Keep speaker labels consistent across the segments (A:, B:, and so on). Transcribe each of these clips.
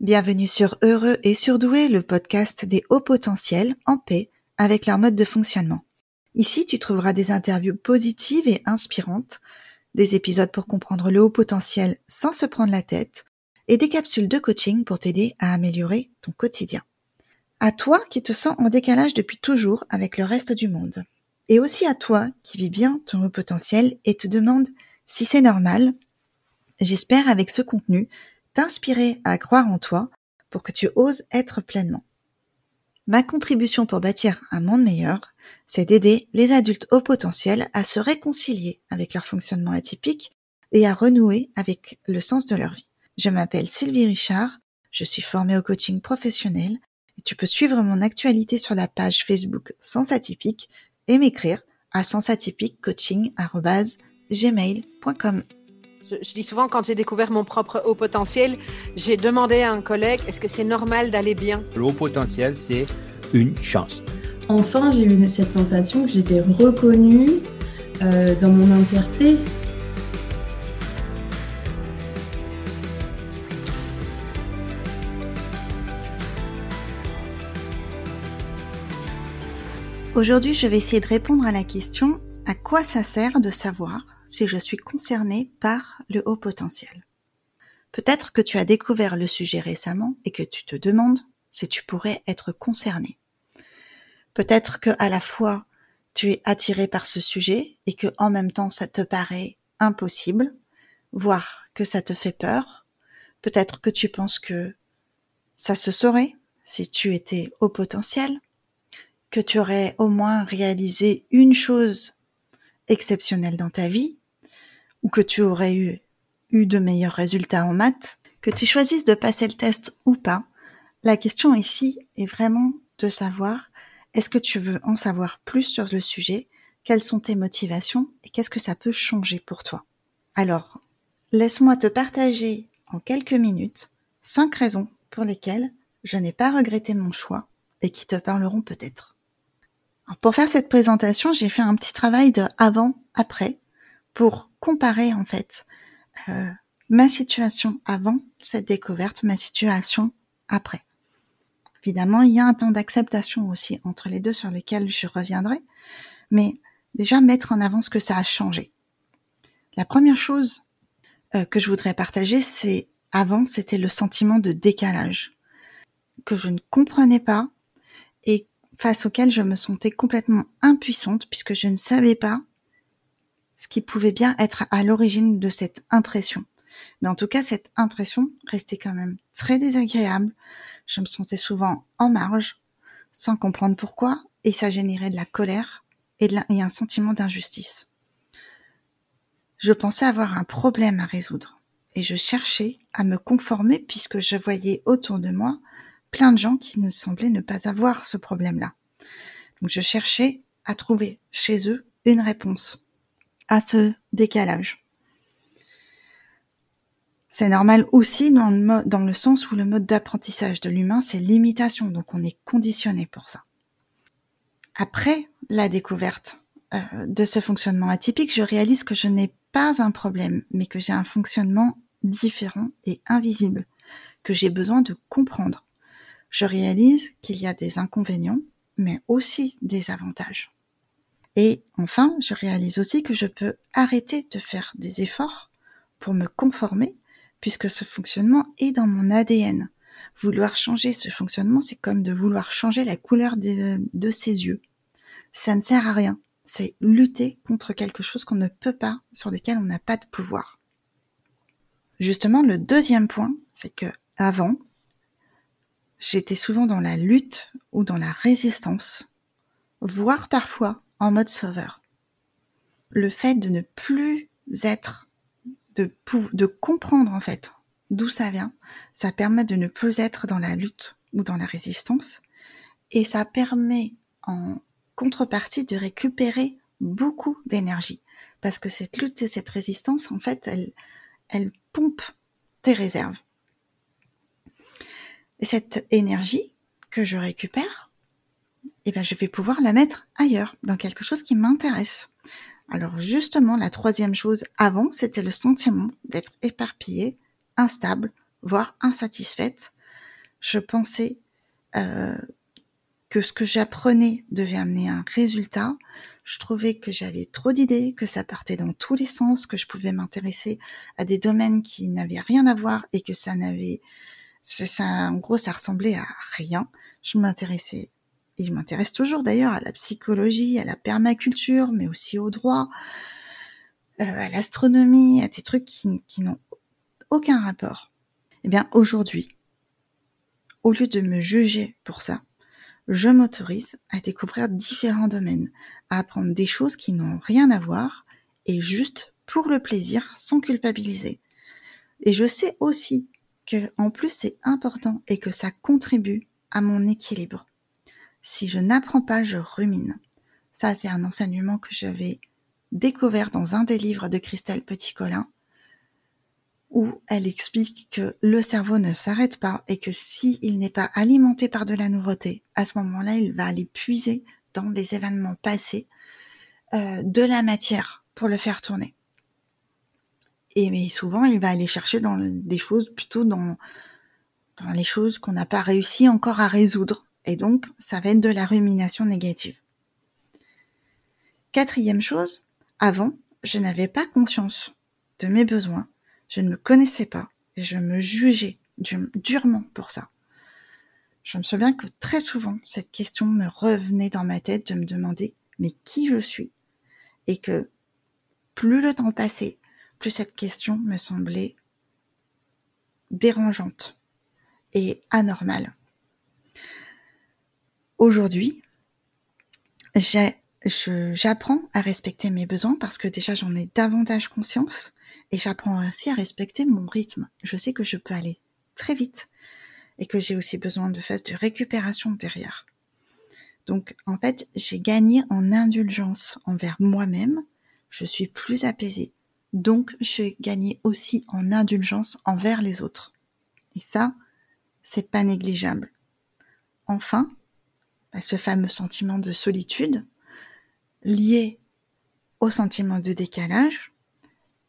A: Bienvenue sur Heureux et Surdoué, le podcast des hauts potentiels en paix avec leur mode de fonctionnement. Ici, tu trouveras des interviews positives et inspirantes, des épisodes pour comprendre le haut potentiel sans se prendre la tête et des capsules de coaching pour t'aider à améliorer ton quotidien. À toi qui te sens en décalage depuis toujours avec le reste du monde. Et aussi à toi qui vis bien ton haut potentiel et te demande si c'est normal. J'espère avec ce contenu t'inspirer à croire en toi pour que tu oses être pleinement. Ma contribution pour bâtir un monde meilleur, c'est d'aider les adultes au potentiel à se réconcilier avec leur fonctionnement atypique et à renouer avec le sens de leur vie. Je m'appelle Sylvie Richard, je suis formée au coaching professionnel et tu peux suivre mon actualité sur la page Facebook Sens Atypique et m'écrire à sensatypiquecoaching.gmail.com.
B: Je, je, dis souvent, quand j'ai découvert mon propre haut potentiel, j'ai demandé à un collègue, est-ce que c'est normal d'aller bien?
C: Le haut potentiel, c'est une chance.
D: Enfin, j'ai eu cette sensation que j'étais reconnue euh, dans mon entièreté.
A: Aujourd'hui, je vais essayer de répondre à la question à quoi ça sert de savoir si je suis concernée par le haut potentiel. Peut-être que tu as découvert le sujet récemment et que tu te demandes si tu pourrais être concerné. Peut-être que à la fois tu es attiré par ce sujet et que en même temps ça te paraît impossible, voire que ça te fait peur. Peut-être que tu penses que ça se saurait si tu étais au potentiel, que tu aurais au moins réalisé une chose exceptionnel dans ta vie, ou que tu aurais eu, de meilleurs résultats en maths, que tu choisisses de passer le test ou pas, la question ici est vraiment de savoir est-ce que tu veux en savoir plus sur le sujet, quelles sont tes motivations et qu'est-ce que ça peut changer pour toi. Alors, laisse-moi te partager en quelques minutes cinq raisons pour lesquelles je n'ai pas regretté mon choix et qui te parleront peut-être pour faire cette présentation, j'ai fait un petit travail de avant-après pour comparer en fait euh, ma situation avant cette découverte, ma situation après. Évidemment, il y a un temps d'acceptation aussi entre les deux sur lesquels je reviendrai, mais déjà mettre en avant ce que ça a changé. La première chose euh, que je voudrais partager, c'est avant, c'était le sentiment de décalage que je ne comprenais pas et face auquel je me sentais complètement impuissante puisque je ne savais pas ce qui pouvait bien être à l'origine de cette impression. Mais en tout cas, cette impression restait quand même très désagréable. Je me sentais souvent en marge, sans comprendre pourquoi, et ça générait de la colère et, un sentiment d'injustice. Je pensais avoir un problème à résoudre, et je cherchais à me conformer puisque je voyais autour de moi plein de gens qui ne semblaient ne pas avoir ce problème-là. Donc je cherchais à trouver chez eux une réponse à ce décalage. C'est normal aussi dans le, sens où le mode d'apprentissage de l'humain, c'est l'imitation, donc on est conditionné pour ça. Après la découverte euh, de ce fonctionnement atypique, je réalise que je n'ai pas un problème, mais que j'ai un fonctionnement différent et invisible, que j'ai besoin de comprendre je réalise qu'il y a des inconvénients, mais aussi des avantages. Et enfin, je réalise aussi que je peux arrêter de faire des efforts pour me conformer, puisque ce fonctionnement est dans mon ADN. Vouloir changer ce fonctionnement, c'est comme de vouloir changer la couleur de, ses yeux. Ça ne sert à rien. C'est lutter contre quelque chose qu'on ne peut pas, sur lequel on n'a pas de pouvoir. Justement, le deuxième point, c'est que avant, j'étais souvent dans la lutte ou dans la résistance, voire parfois en mode sauveur. Le fait de ne plus être, de, comprendre en fait d'où ça vient, ça permet de ne plus être dans la lutte ou dans la résistance, et ça permet en contrepartie de récupérer beaucoup d'énergie, parce que cette lutte et cette résistance, en fait, elle, pompe tes réserves. Et cette énergie que je récupère, eh ben, je vais pouvoir la mettre ailleurs, dans quelque chose qui m'intéresse. Alors justement, la troisième chose avant, c'était le sentiment d'être éparpillée, instable, voire insatisfaite, je pensais euh, que ce que j'apprenais devait amener un résultat. Je trouvais que j'avais trop d'idées, que ça partait dans tous les sens, que je pouvais m'intéresser à des domaines qui n'avaient rien à voir et que ça n'avait, ça, en gros, ça ressemblait à rien. Je m'intéressais et je m'intéresse toujours d'ailleurs à la psychologie, à la permaculture, mais aussi au droit, euh, à l'astronomie, à des trucs qui, qui n'ont aucun rapport. Eh bien, aujourd'hui, au lieu de me juger pour ça, je m'autorise à découvrir différents domaines, à apprendre des choses qui n'ont rien à voir et juste pour le plaisir sans culpabiliser. Et je sais aussi que en plus c'est important et que ça contribue à mon équilibre. Si je n'apprends pas, je rumine. Ça, c'est un enseignement que j'avais découvert dans un des livres de Christelle Petit-Colin, où elle explique que le cerveau ne s'arrête pas et que s'il n'est pas alimenté par de la nouveauté, à ce moment-là, il va aller puiser dans les événements passés euh, de la matière pour le faire tourner. Et souvent, il va aller chercher dans des choses plutôt dans les choses qu'on n'a pas réussi encore à résoudre et donc, ça va être de la rumination négative. Quatrième chose, avant, je n'avais pas conscience de mes besoins, je ne me connaissais pas et je me jugeais durement pour ça. Je me souviens que très souvent, cette question me revenait dans ma tête de me demander mais qui je suis? Et que plus le temps passait, plus cette question me semblait dérangeante et anormale. Aujourd'hui, j'apprends à respecter mes besoins parce que déjà j'en ai davantage conscience et j'apprends aussi à respecter mon rythme. Je sais que je peux aller très vite et que j'ai aussi besoin de phases de récupération derrière. Donc en fait, j'ai gagné en indulgence envers moi-même, je suis plus apaisée. Donc j'ai gagné aussi en indulgence envers les autres. Et ça, c'est pas négligeable. Enfin, ce fameux sentiment de solitude lié au sentiment de décalage,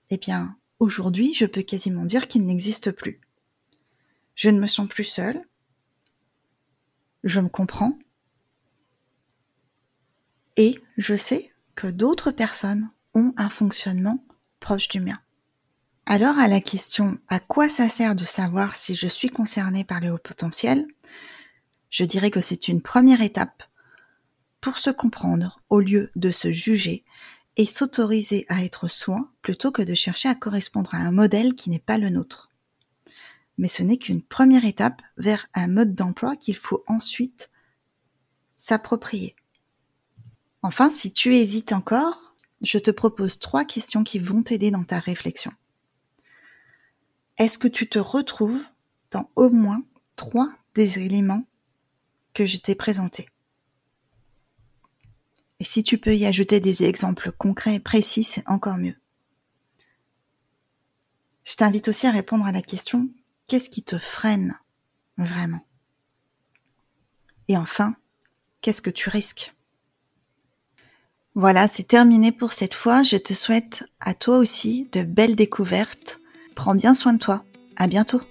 A: eh bien, aujourd'hui, je peux quasiment dire qu'il n'existe plus. Je ne me sens plus seule, je me comprends, et je sais que d'autres personnes ont un fonctionnement proche du mien. Alors à la question à quoi ça sert de savoir si je suis concernée par le haut potentiel, je dirais que c'est une première étape pour se comprendre au lieu de se juger et s'autoriser à être soi plutôt que de chercher à correspondre à un modèle qui n'est pas le nôtre. Mais ce n'est qu'une première étape vers un mode d'emploi qu'il faut ensuite s'approprier. Enfin, si tu hésites encore, je te propose trois questions qui vont t'aider dans ta réflexion. Est-ce que tu te retrouves dans au moins trois des éléments je t'ai présenté. Et si tu peux y ajouter des exemples concrets et précis, c'est encore mieux. Je t'invite aussi à répondre à la question, qu'est-ce qui te freine vraiment? Et enfin, qu'est-ce que tu risques? Voilà, c'est terminé pour cette fois. Je te souhaite à toi aussi de belles découvertes. Prends bien soin de toi. À bientôt.